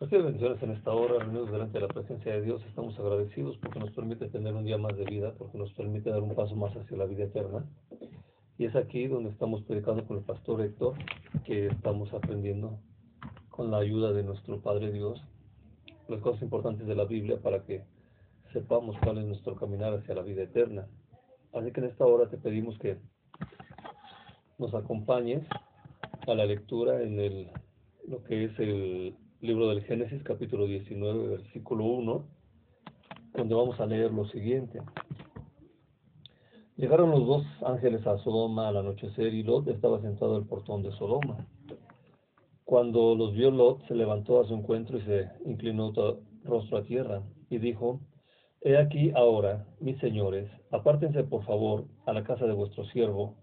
Así bendiciones en esta hora, reunidos delante de la presencia de Dios. Estamos agradecidos porque nos permite tener un día más de vida, porque nos permite dar un paso más hacia la vida eterna. Y es aquí donde estamos predicando con el pastor Héctor, que estamos aprendiendo con la ayuda de nuestro Padre Dios las cosas importantes de la Biblia para que sepamos cuál es nuestro caminar hacia la vida eterna. Así que en esta hora te pedimos que nos acompañes a la lectura en el, lo que es el libro del Génesis, capítulo 19, versículo 1, donde vamos a leer lo siguiente. Llegaron los dos ángeles a Sodoma al anochecer y Lot estaba sentado al portón de Sodoma. Cuando los vio Lot, se levantó a su encuentro y se inclinó rostro a tierra y dijo, He aquí ahora, mis señores, apártense por favor a la casa de vuestro siervo,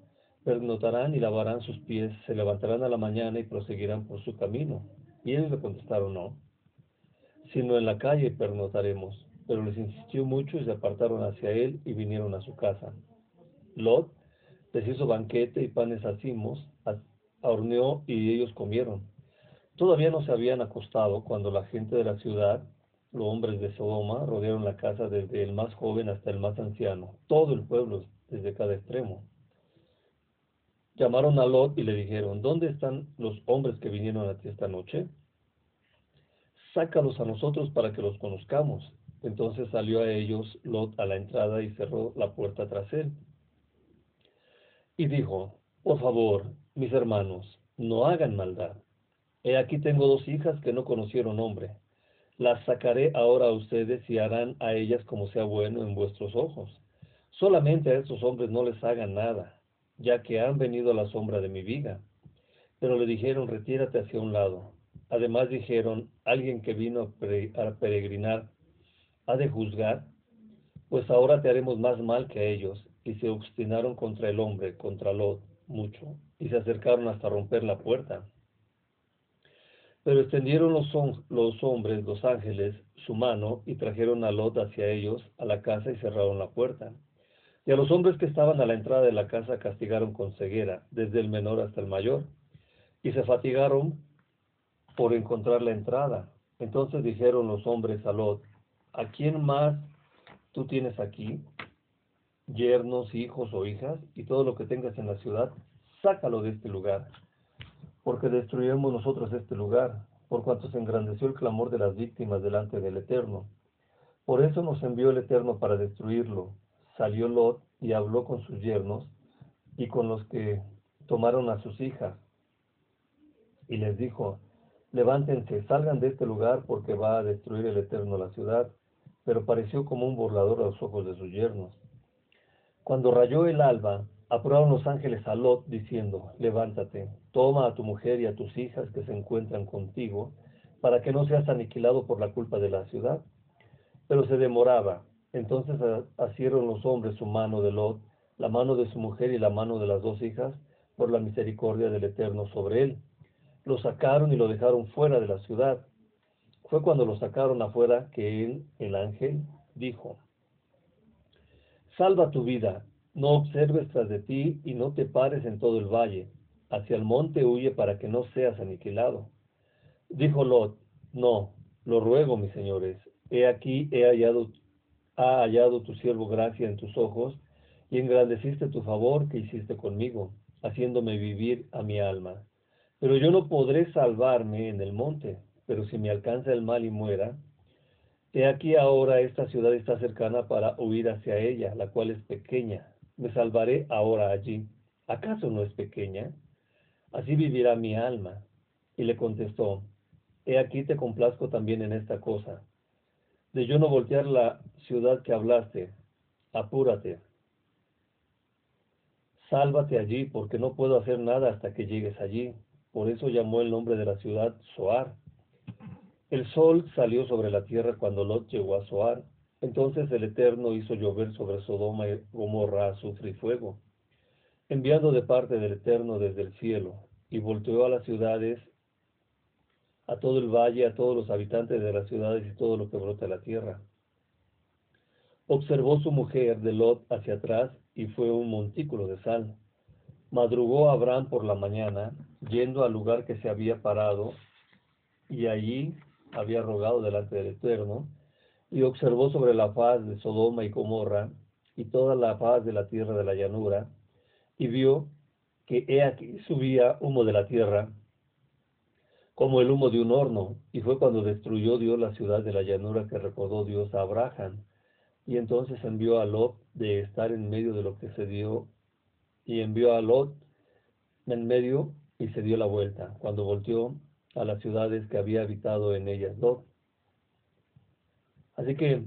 pernotarán y lavarán sus pies, se levantarán a la mañana y proseguirán por su camino. Y ellos le contestaron, no, sino en la calle pernotaremos. Pero les insistió mucho y se apartaron hacia él y vinieron a su casa. Lot les hizo banquete y panes hacimos, horneó y ellos comieron. Todavía no se habían acostado cuando la gente de la ciudad, los hombres de Sodoma, rodearon la casa desde el más joven hasta el más anciano, todo el pueblo desde cada extremo. Llamaron a Lot y le dijeron, ¿dónde están los hombres que vinieron a ti esta noche? Sácalos a nosotros para que los conozcamos. Entonces salió a ellos Lot a la entrada y cerró la puerta tras él. Y dijo, por favor, mis hermanos, no hagan maldad. He aquí tengo dos hijas que no conocieron hombre. Las sacaré ahora a ustedes y harán a ellas como sea bueno en vuestros ojos. Solamente a estos hombres no les hagan nada, ya que han venido a la sombra de mi viga. Pero le dijeron, retírate hacia un lado. Además dijeron, alguien que vino a peregrinar ha de juzgar, pues ahora te haremos más mal que a ellos. Y se obstinaron contra el hombre, contra Lot, mucho, y se acercaron hasta romper la puerta. Pero extendieron los, los hombres, los ángeles, su mano, y trajeron a Lot hacia ellos, a la casa, y cerraron la puerta. Y a los hombres que estaban a la entrada de la casa castigaron con ceguera, desde el menor hasta el mayor, y se fatigaron por encontrar la entrada. Entonces dijeron los hombres a Lot, ¿a quién más tú tienes aquí? Yernos, hijos o hijas, y todo lo que tengas en la ciudad, sácalo de este lugar, porque destruiremos nosotros este lugar, por cuanto se engrandeció el clamor de las víctimas delante del Eterno. Por eso nos envió el Eterno para destruirlo, salió Lot y habló con sus yernos y con los que tomaron a sus hijas. Y les dijo, levántense, salgan de este lugar porque va a destruir el Eterno la ciudad. Pero pareció como un burlador a los ojos de sus yernos. Cuando rayó el alba, apuraron los ángeles a Lot diciendo, levántate, toma a tu mujer y a tus hijas que se encuentran contigo, para que no seas aniquilado por la culpa de la ciudad. Pero se demoraba, entonces asieron los hombres su mano de Lot, la mano de su mujer y la mano de las dos hijas, por la misericordia del Eterno sobre él. Lo sacaron y lo dejaron fuera de la ciudad. Fue cuando lo sacaron afuera que él, el ángel, dijo, Salva tu vida, no observes tras de ti y no te pares en todo el valle. Hacia el monte huye para que no seas aniquilado. Dijo Lot, no, lo ruego, mis señores, he aquí he hallado ha hallado tu siervo gracia en tus ojos, y engrandeciste tu favor que hiciste conmigo, haciéndome vivir a mi alma. Pero yo no podré salvarme en el monte, pero si me alcanza el mal y muera, he aquí ahora esta ciudad está cercana para huir hacia ella, la cual es pequeña. Me salvaré ahora allí. ¿Acaso no es pequeña? Así vivirá mi alma. Y le contestó, He aquí te complazco también en esta cosa, de yo no voltear la ciudad que hablaste, apúrate, sálvate allí, porque no puedo hacer nada hasta que llegues allí. Por eso llamó el nombre de la ciudad Soar. El sol salió sobre la tierra cuando Lot llegó a Soar. Entonces el Eterno hizo llover sobre Sodoma y Gomorra azufre y fuego, enviando de parte del Eterno desde el cielo, y volteó a las ciudades a todo el valle, a todos los habitantes de las ciudades y todo lo que brota la tierra. Observó su mujer de Lot hacia atrás y fue un montículo de sal. Madrugó Abraham por la mañana, yendo al lugar que se había parado, y allí había rogado delante del Eterno, y observó sobre la faz de Sodoma y Gomorra y toda la faz de la tierra de la llanura, y vio que he aquí subía humo de la tierra, como el humo de un horno, y fue cuando destruyó Dios la ciudad de la llanura que recordó Dios a Abraham, y entonces envió a Lot de estar en medio de lo que se dio, y envió a Lot en medio y se dio la vuelta, cuando volteó a las ciudades que había habitado en ellas Lot. Así que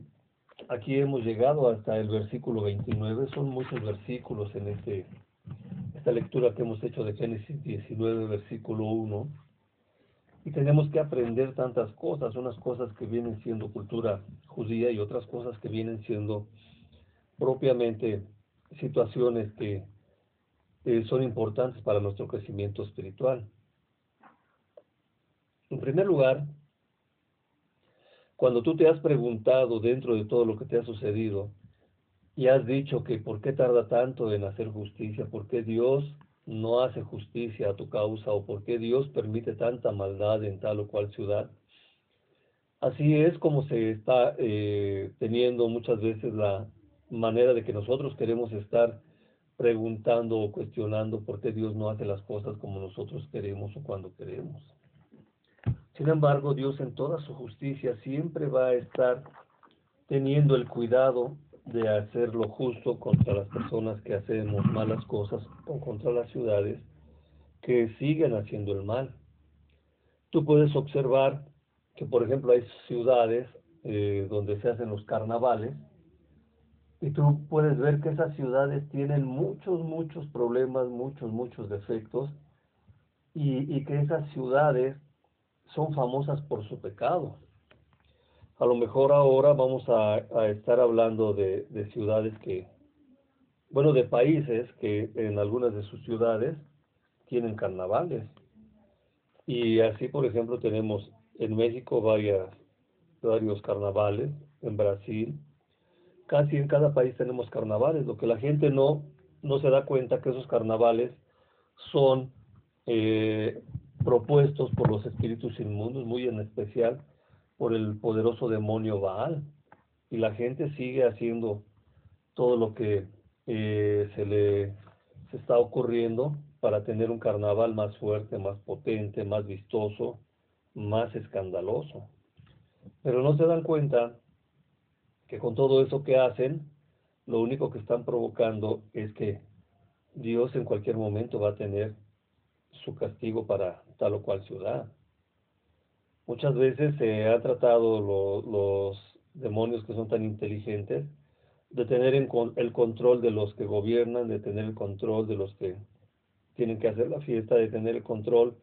aquí hemos llegado hasta el versículo 29, son muchos versículos en este, esta lectura que hemos hecho de Génesis 19, versículo 1, y tenemos que aprender tantas cosas, unas cosas que vienen siendo cultura judía y otras cosas que vienen siendo propiamente situaciones que eh, son importantes para nuestro crecimiento espiritual. En primer lugar, cuando tú te has preguntado dentro de todo lo que te ha sucedido y has dicho que por qué tarda tanto en hacer justicia, por qué Dios no hace justicia a tu causa o por qué Dios permite tanta maldad en tal o cual ciudad, así es como se está eh, teniendo muchas veces la manera de que nosotros queremos estar preguntando o cuestionando por qué Dios no hace las cosas como nosotros queremos o cuando queremos. Sin embargo, Dios en toda su justicia siempre va a estar teniendo el cuidado de hacer lo justo contra las personas que hacemos malas cosas o contra las ciudades que siguen haciendo el mal. Tú puedes observar que, por ejemplo, hay ciudades eh, donde se hacen los carnavales y tú puedes ver que esas ciudades tienen muchos, muchos problemas, muchos, muchos defectos y, y que esas ciudades son famosas por su pecado. A lo mejor ahora vamos a, estar hablando de, ciudades que, bueno, de países que en algunas de sus ciudades tienen carnavales. Y así, por ejemplo, tenemos en México varias, varios carnavales, en Brasil, casi en cada país tenemos carnavales, lo que la gente no, no se da cuenta que esos carnavales son eh, propuestos por los espíritus inmundos, muy en especial por el poderoso demonio Baal. Y la gente sigue haciendo todo lo que eh, se le se está ocurriendo para tener un carnaval más fuerte, más potente, más vistoso, más escandaloso. Pero no se dan cuenta que con todo eso que hacen, lo único que están provocando es que Dios en cualquier momento va a tener su castigo para tal o cual ciudad. Muchas veces se ha tratado los demonios que son tan inteligentes de tener el control de los que gobiernan, de tener el control de los que tienen que hacer la fiesta, de tener el control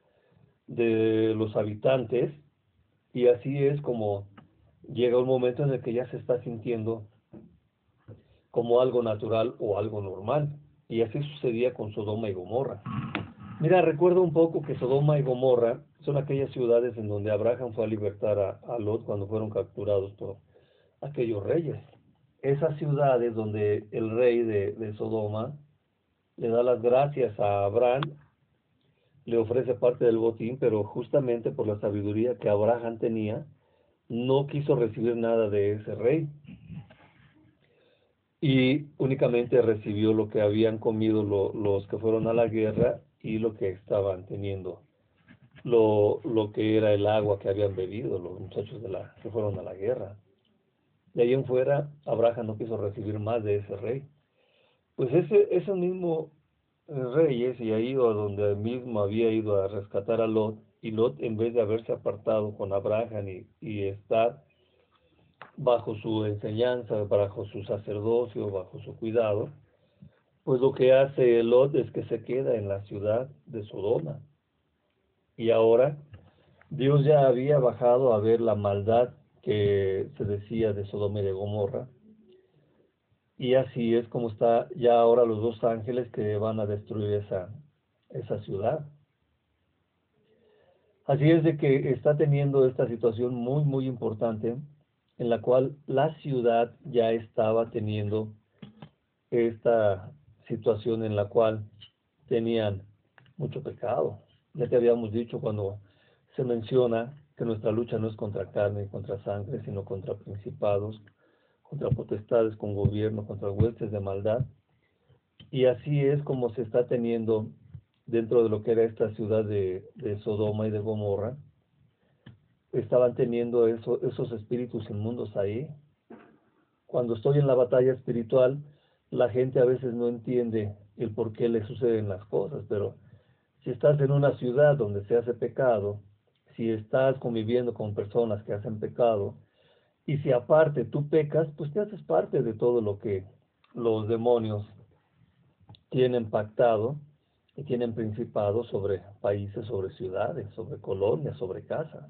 de los habitantes, y así es como llega un momento en el que ya se está sintiendo como algo natural o algo normal. Y así sucedía con Sodoma y Gomorra. Mira, recuerdo un poco que Sodoma y Gomorra son aquellas ciudades en donde Abraham fue a libertar a, Lot cuando fueron capturados por aquellos reyes. Esas ciudades donde el rey de, de Sodoma le da las gracias a Abraham, le ofrece parte del botín, pero justamente por la sabiduría que Abraham tenía, no quiso recibir nada de ese rey. Y únicamente recibió lo que habían comido los que fueron a la guerra y lo que estaban teniendo, lo, lo que era el agua que habían bebido los muchachos de la, que fueron a la guerra. De ahí en fuera, Abraham no quiso recibir más de ese rey. Pues ese, ese mismo eh, reyes y ahí ido a donde mismo había ido a rescatar a Lot, y Lot en vez de haberse apartado con Abraham y, y estar bajo su enseñanza, bajo su sacerdocio, bajo su cuidado, pues lo que hace Lot es que se queda en la ciudad de Sodoma. Y ahora Dios ya había bajado a ver la maldad que se decía de Sodoma y de Gomorra. Y así es como está ya ahora los dos ángeles que van a destruir esa, esa ciudad. Así es de que está teniendo esta situación muy, muy importante en la cual la ciudad ya estaba teniendo esta situación en la cual tenían mucho pecado. Ya te habíamos dicho cuando se menciona que nuestra lucha no es contra carne y contra sangre, sino contra principados, contra potestades, con gobierno, contra huestes de maldad. Y así es como se está teniendo dentro de lo que era esta ciudad de, Sodoma y de Gomorra. Estaban teniendo eso, esos espíritus inmundos ahí. Cuando estoy en la batalla espiritual, la gente a veces no entiende el por qué le suceden las cosas, pero si estás en una ciudad donde se hace pecado, si estás conviviendo con personas que hacen pecado, y si aparte tú pecas, pues te haces parte de todo lo que los demonios tienen pactado y tienen principado sobre países, sobre ciudades, sobre colonias, sobre casas.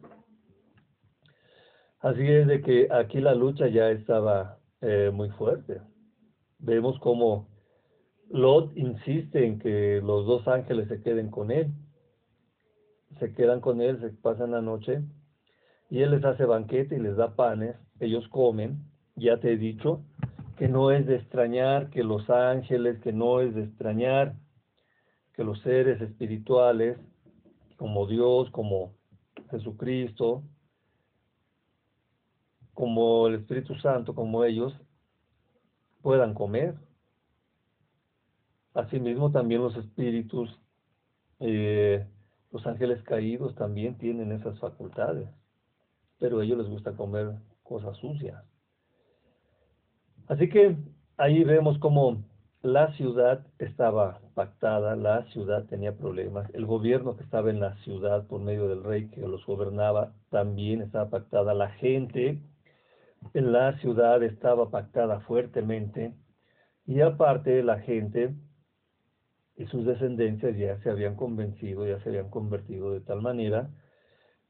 Así es de que aquí la lucha ya estaba eh, muy fuerte. Vemos como Lot insiste en que los dos ángeles se queden con él. Se quedan con él, se pasan la noche y él les hace banquete y les da panes, ellos comen. Ya te he dicho que no es de extrañar que los ángeles, que no es de extrañar que los seres espirituales, como Dios, como Jesucristo, como el Espíritu Santo, como ellos, puedan comer. Asimismo, también los espíritus, eh, los ángeles caídos también tienen esas facultades, pero a ellos les gusta comer cosas sucias. Así que ahí vemos cómo la ciudad estaba pactada, la ciudad tenía problemas, el gobierno que estaba en la ciudad por medio del rey que los gobernaba también estaba pactada, la gente en la ciudad estaba pactada fuertemente y aparte la gente y sus descendencias ya se habían convencido, ya se habían convertido de tal manera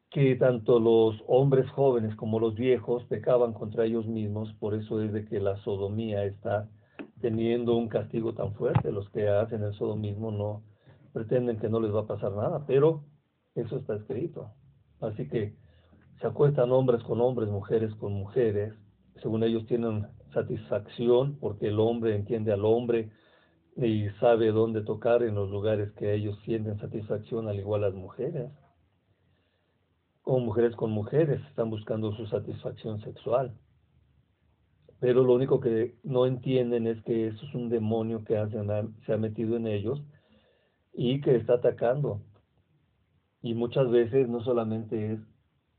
que tanto los hombres jóvenes como los viejos pecaban contra ellos mismos, por eso es de que la sodomía está teniendo un castigo tan fuerte. Los que hacen el sodomismo no pretenden que no les va a pasar nada, pero eso está escrito. Así que se acuestan hombres con hombres, mujeres con mujeres, según ellos tienen satisfacción porque el hombre entiende al hombre, y sabe dónde tocar en los lugares que ellos sienten satisfacción, al igual las mujeres. O mujeres con mujeres están buscando su satisfacción sexual. Pero lo único que no entienden es que eso es un demonio que se ha metido en ellos y que está atacando. Y muchas veces no solamente es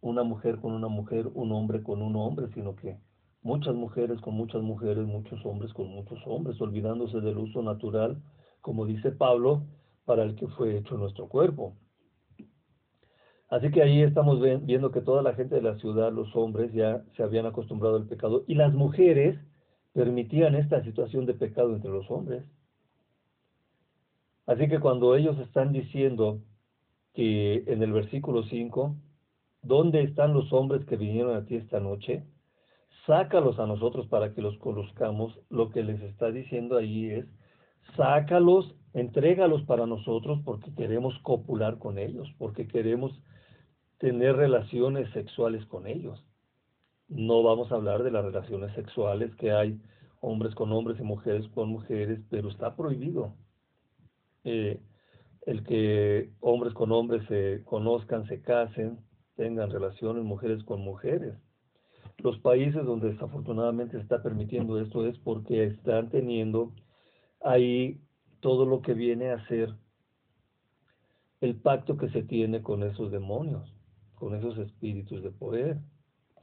una mujer con una mujer, un hombre con un hombre, sino que muchas mujeres con muchas mujeres, muchos hombres con muchos hombres, olvidándose del uso natural, como dice Pablo, para el que fue hecho nuestro cuerpo. Así que ahí estamos viendo que toda la gente de la ciudad, los hombres, ya se habían acostumbrado al pecado y las mujeres permitían esta situación de pecado entre los hombres. Así que cuando ellos están diciendo que en el versículo 5, ¿dónde están los hombres que vinieron a ti esta noche? sácalos a nosotros para que los conozcamos, lo que les está diciendo ahí es, sácalos, entrégalos para nosotros porque queremos copular con ellos, porque queremos tener relaciones sexuales con ellos. No vamos a hablar de las relaciones sexuales que hay hombres con hombres y mujeres con mujeres, pero está prohibido. Eh, el que hombres con hombres se conozcan, se casen, tengan relaciones mujeres con mujeres los países donde desafortunadamente está permitiendo esto es porque están teniendo ahí todo lo que viene a ser el pacto que se tiene con esos demonios, con esos espíritus de poder.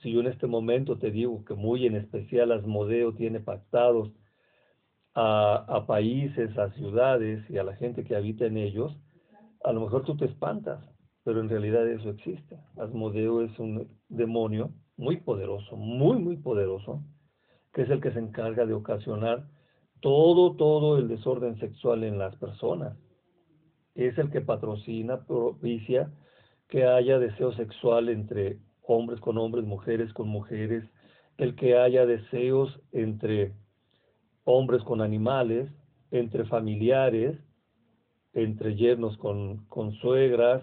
Si yo en este momento te digo que muy en especial Asmodeo tiene pactados a, a países, a ciudades y a la gente que habita en ellos, a lo mejor tú te espantas, pero en realidad eso existe. Asmodeo es un demonio muy poderoso, muy, muy poderoso, que es el que se encarga de ocasionar todo, todo el desorden sexual en las personas. Es el que patrocina, propicia que haya deseo sexual entre hombres con hombres, mujeres con mujeres, el que haya deseos entre hombres con animales, entre familiares, entre yernos con, con suegras,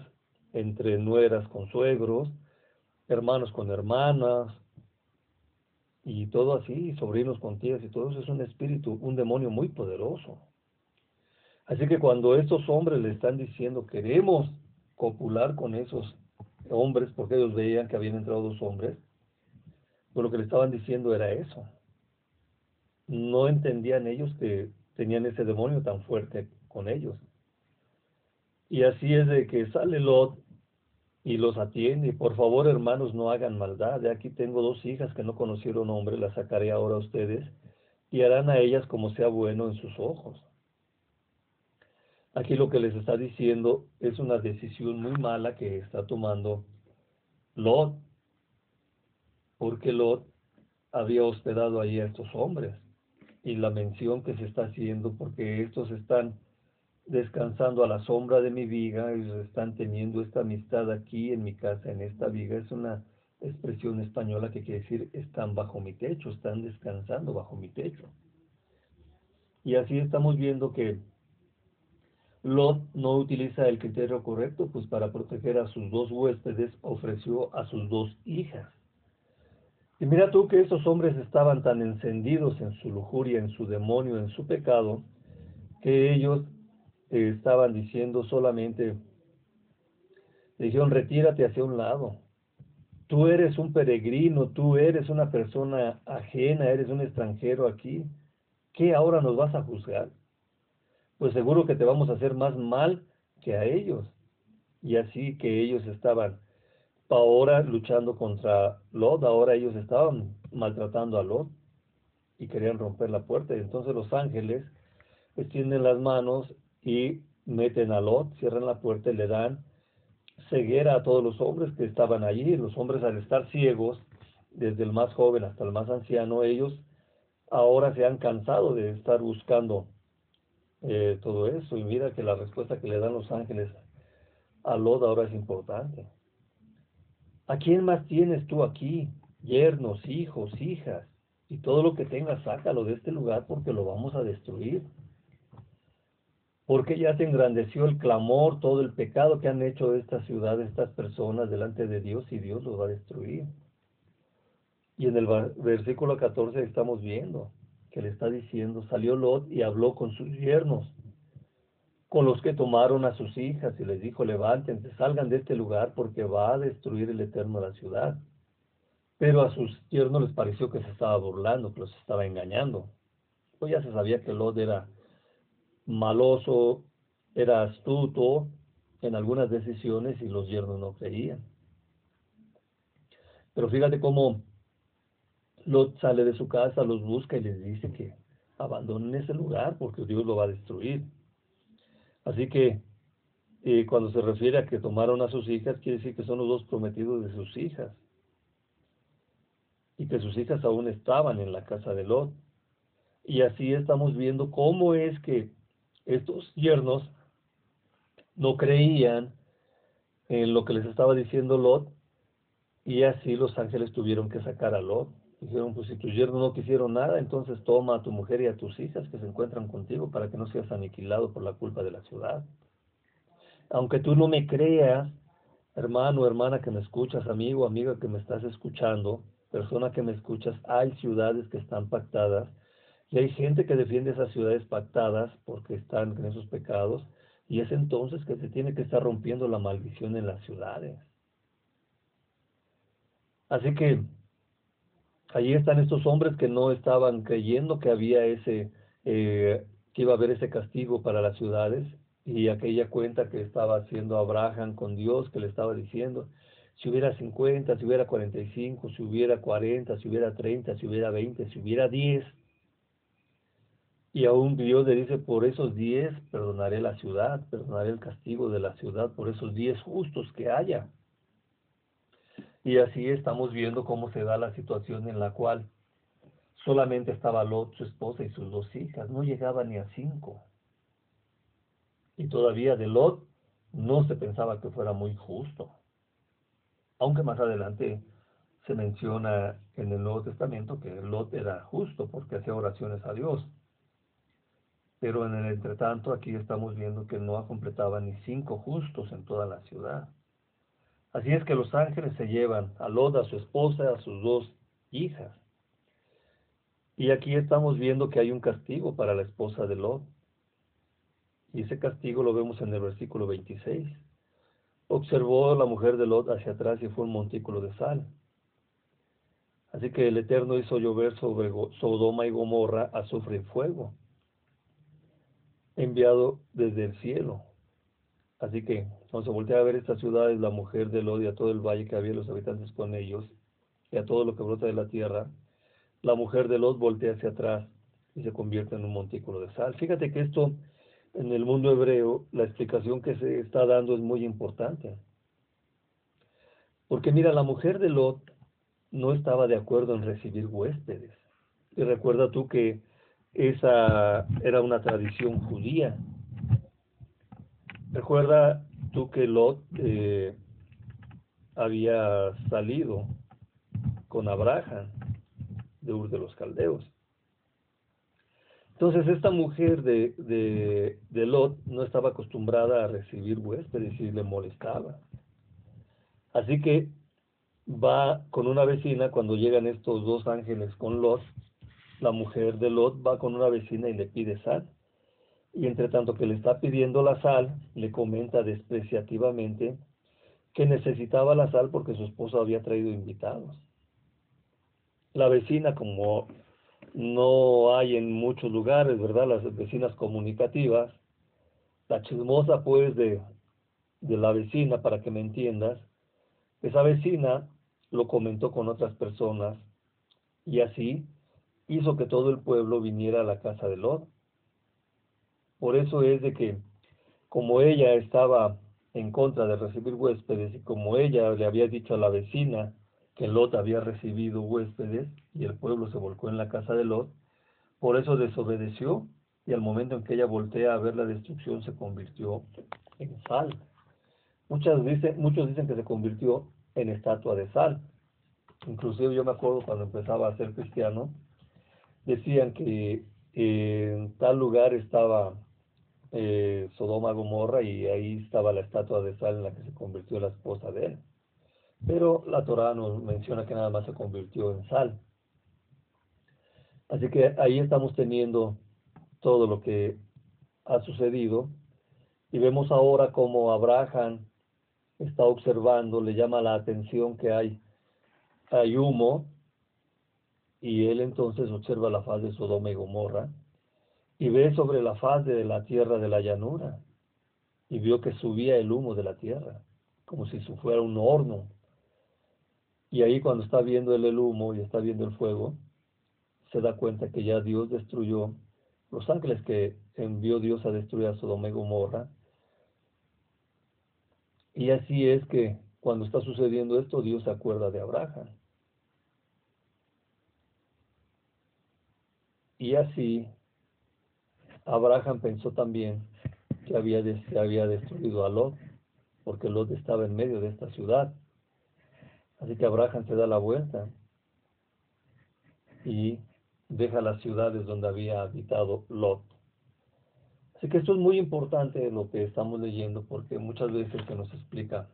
entre nueras con suegros, hermanos con hermanas, y todo así, sobrinos con tías, y todo eso es un espíritu, un demonio muy poderoso. Así que cuando estos hombres le están diciendo, queremos copular con esos hombres, porque ellos veían que habían entrado dos hombres, pero lo que le estaban diciendo era eso. No entendían ellos que tenían ese demonio tan fuerte con ellos. Y así es de que sale Lot y los atiende. Por favor, hermanos, no hagan maldad. De aquí tengo dos hijas que no conocieron hombre, las sacaré ahora a ustedes y harán a ellas como sea bueno en sus ojos. Aquí lo que les está diciendo es una decisión muy mala que está tomando Lot, porque Lot había hospedado ahí a estos hombres y la mención que se está haciendo porque estos están descansando a la sombra de mi viga y están teniendo esta amistad aquí en mi casa, en esta viga, es una expresión española que quiere decir están bajo mi techo, están descansando bajo mi techo. Y así estamos viendo que Lot no utiliza el criterio correcto, pues para proteger a sus dos huéspedes ofreció a sus dos hijas. Y mira tú que esos hombres estaban tan encendidos en su lujuria, en su demonio, en su pecado, que ellos estaban diciendo solamente, dijeron, retírate hacia un lado. Tú eres un peregrino, tú eres una persona ajena, eres un extranjero aquí. ¿Qué ahora nos vas a juzgar? Pues seguro que te vamos a hacer más mal que a ellos. Y así que ellos estaban ahora luchando contra Lot, ahora ellos estaban maltratando a Lot y querían romper la puerta. Y entonces los ángeles extienden las manos y meten a Lot, cierran la puerta y le dan ceguera a todos los hombres que estaban allí. Los hombres al estar ciegos, desde el más joven hasta el más anciano, ellos ahora se han cansado de estar buscando eh, todo eso. Y mira que la respuesta que le dan los ángeles a Lot ahora es importante. ¿A quién más tienes tú aquí? Yernos, hijos, hijas. Y todo lo que tengas, sácalo de este lugar porque lo vamos a destruir porque ya se engrandeció el clamor, todo el pecado que han hecho esta ciudad, estas personas delante de Dios y Dios los va a destruir. Y en el versículo 14 estamos viendo que le está diciendo, salió Lot y habló con sus yernos, con los que tomaron a sus hijas y les dijo, levántense, salgan de este lugar porque va a destruir el Eterno la ciudad. Pero a sus yernos les pareció que se estaba burlando, que los estaba engañando. Pues ya se sabía que Lot era maloso, era astuto en algunas decisiones y los yernos no creían. Pero fíjate cómo Lot sale de su casa, los busca y les dice que abandonen ese lugar porque Dios lo va a destruir. Así que eh, cuando se refiere a que tomaron a sus hijas, quiere decir que son los dos prometidos de sus hijas. Y que sus hijas aún estaban en la casa de Lot. Y así estamos viendo cómo es que estos yernos no creían en lo que les estaba diciendo Lot y así los ángeles tuvieron que sacar a Lot. Dijeron, pues si tus yernos no quisieron nada, entonces toma a tu mujer y a tus hijas que se encuentran contigo para que no seas aniquilado por la culpa de la ciudad. Aunque tú no me creas, hermano, hermana que me escuchas, amigo, amiga que me estás escuchando, persona que me escuchas, hay ciudades que están pactadas y hay gente que defiende esas ciudades pactadas porque están en esos pecados. Y es entonces que se tiene que estar rompiendo la maldición en las ciudades. Así que allí están estos hombres que no estaban creyendo que había ese, eh, que iba a haber ese castigo para las ciudades. Y aquella cuenta que estaba haciendo Abraham con Dios, que le estaba diciendo, si hubiera 50, si hubiera 45, si hubiera 40, si hubiera 30, si hubiera 20, si hubiera 10, y aún Dios le dice, por esos diez perdonaré la ciudad, perdonaré el castigo de la ciudad, por esos diez justos que haya. Y así estamos viendo cómo se da la situación en la cual solamente estaba Lot, su esposa y sus dos hijas, no llegaba ni a cinco. Y todavía de Lot no se pensaba que fuera muy justo. Aunque más adelante se menciona en el Nuevo Testamento que Lot era justo porque hacía oraciones a Dios. Pero en el entretanto aquí estamos viendo que no completaba ni cinco justos en toda la ciudad. Así es que los ángeles se llevan a Lot, a su esposa, a sus dos hijas. Y aquí estamos viendo que hay un castigo para la esposa de Lot. Y ese castigo lo vemos en el versículo 26. observó la mujer de Lot hacia atrás y fue un montículo de sal. Así que el Eterno hizo llover sobre Sodoma y Gomorra azufre y fuego, enviado desde el cielo. Así que cuando se voltea a ver estas ciudades, la mujer de Lot y a todo el valle que había los habitantes con ellos, y a todo lo que brota de la tierra, la mujer de Lot voltea hacia atrás y se convierte en un montículo de sal. Fíjate que esto en el mundo hebreo, la explicación que se está dando es muy importante. Porque mira, la mujer de Lot no estaba de acuerdo en recibir huéspedes. Y recuerda tú que esa era una tradición judía. Recuerda tú que Lot eh, había salido con Abraham de Ur de los Caldeos. Entonces esta mujer de, de, de, Lot no estaba acostumbrada a recibir huéspedes y le molestaba. Así que va con una vecina, cuando llegan estos dos ángeles con Lot, la mujer de Lot va con una vecina y le pide sal. Y entre tanto que le está pidiendo la sal, le comenta despreciativamente que necesitaba la sal porque su esposo había traído invitados. La vecina, como no hay en muchos lugares, ¿verdad? Las vecinas comunicativas, la chismosa pues de, de la vecina, para que me entiendas, esa vecina lo comentó con otras personas y así hizo que todo el pueblo viniera a la casa de Lot. Por eso es de que como ella estaba en contra de recibir huéspedes y como ella le había dicho a la vecina que Lot había recibido huéspedes y el pueblo se volcó en la casa de Lot, por eso desobedeció y al momento en que ella voltea a ver la destrucción se convirtió en sal. Muchas muchos dicen que se convirtió en estatua de sal. Inclusive yo me acuerdo cuando empezaba a ser cristiano, decían que en tal lugar estaba eh, Sodoma Gomorra y ahí estaba la estatua de sal en la que se convirtió la esposa de él. Pero la Torah nos menciona que nada más se convirtió en sal. Así que ahí estamos teniendo todo lo que ha sucedido y vemos ahora cómo Abraham está observando, le llama la atención que hay, hay humo, y él entonces observa la faz de Sodoma y Gomorra, y ve sobre la faz de la tierra de la llanura, y vio que subía el humo de la tierra, como si fuera un horno. Y ahí cuando está viendo el humo y está viendo el fuego, se da cuenta que ya Dios destruyó los ángeles que envió Dios a destruir a Sodoma y Gomorra, y así es que cuando está sucediendo esto, Dios se acuerda de Abraham. Y así, Abraham pensó también que había, había destruido a Lot, porque Lot estaba en medio de esta ciudad. Así que Abraham se da la vuelta y deja las ciudades donde había habitado Lot. Así que esto es muy importante lo que estamos leyendo porque muchas veces se nos explica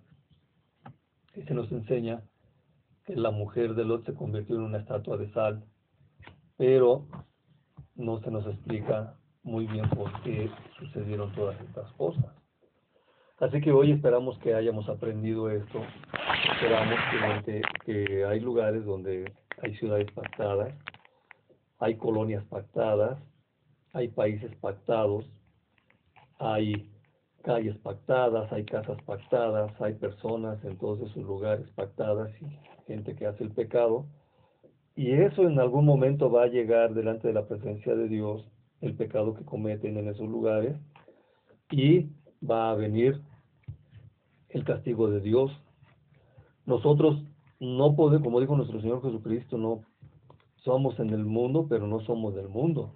y se nos enseña que la mujer de Lot se convirtió en una estatua de sal, pero no se nos explica muy bien por qué sucedieron todas estas cosas. Así que hoy esperamos que hayamos aprendido esto, esperamos que, hay lugares donde hay ciudades pactadas, hay colonias pactadas, hay países pactados, hay calles pactadas, hay casas pactadas, hay personas en todos lugares pactadas y gente que hace el pecado. Y eso en algún momento va a llegar delante de la presencia de Dios, el pecado que cometen en esos lugares, y va a venir el castigo de Dios. Nosotros no podemos, como dijo nuestro Señor Jesucristo, no somos en el mundo, pero no somos del mundo.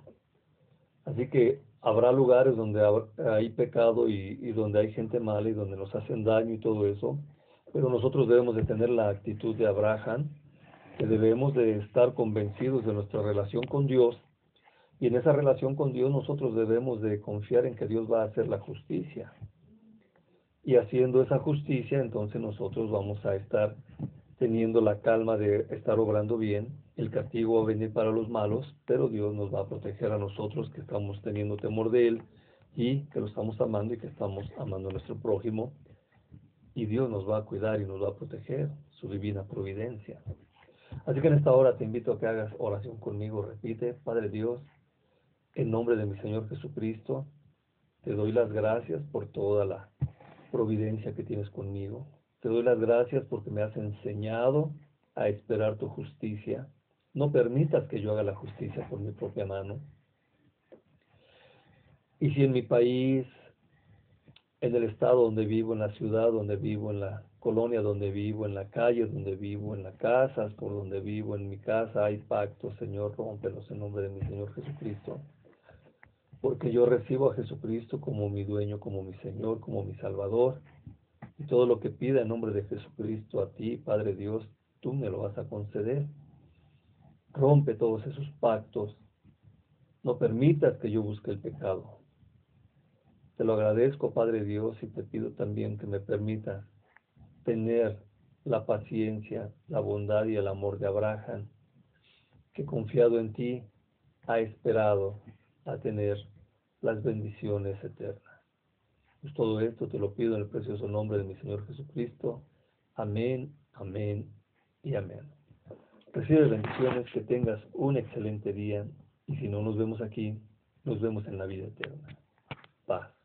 Así que habrá lugares donde hay pecado y, donde hay gente mala y donde nos hacen daño y todo eso, pero nosotros debemos de tener la actitud de Abraham, que debemos de estar convencidos de nuestra relación con Dios y en esa relación con Dios nosotros debemos de confiar en que Dios va a hacer la justicia. Y haciendo esa justicia, entonces nosotros vamos a estar teniendo la calma de estar obrando bien el castigo va a venir para los malos, pero Dios nos va a proteger a nosotros que estamos teniendo temor de Él y que lo estamos amando y que estamos amando a nuestro prójimo y Dios nos va a cuidar y nos va a proteger, su divina providencia. Así que en esta hora te invito a que hagas oración conmigo. Repite, Padre Dios, en nombre de mi Señor Jesucristo, te doy las gracias por toda la providencia que tienes conmigo. Te doy las gracias porque me has enseñado a esperar tu justicia. No permitas que yo haga la justicia por mi propia mano. Y si en mi país, en el estado donde vivo, en la ciudad donde vivo, en la colonia donde vivo, en la calle donde vivo, en las casas por donde vivo, en mi casa hay pactos, Señor, rómpelos en nombre de mi Señor Jesucristo. Porque yo recibo a Jesucristo como mi dueño, como mi Señor, como mi Salvador. Y todo lo que pida en nombre de Jesucristo a ti, Padre Dios, tú me lo vas a conceder. Rompe todos esos pactos. No permitas que yo busque el pecado. Te lo agradezco, Padre Dios, y te pido también que me permitas tener la paciencia, la bondad y el amor de Abraham, que confiado en ti ha esperado a tener las bendiciones eternas. Pues todo esto te lo pido en el precioso nombre de mi Señor Jesucristo. Amén, amén y amén. Recibe bendiciones, que tengas un excelente día y si no nos vemos aquí, nos vemos en la vida eterna. Paz.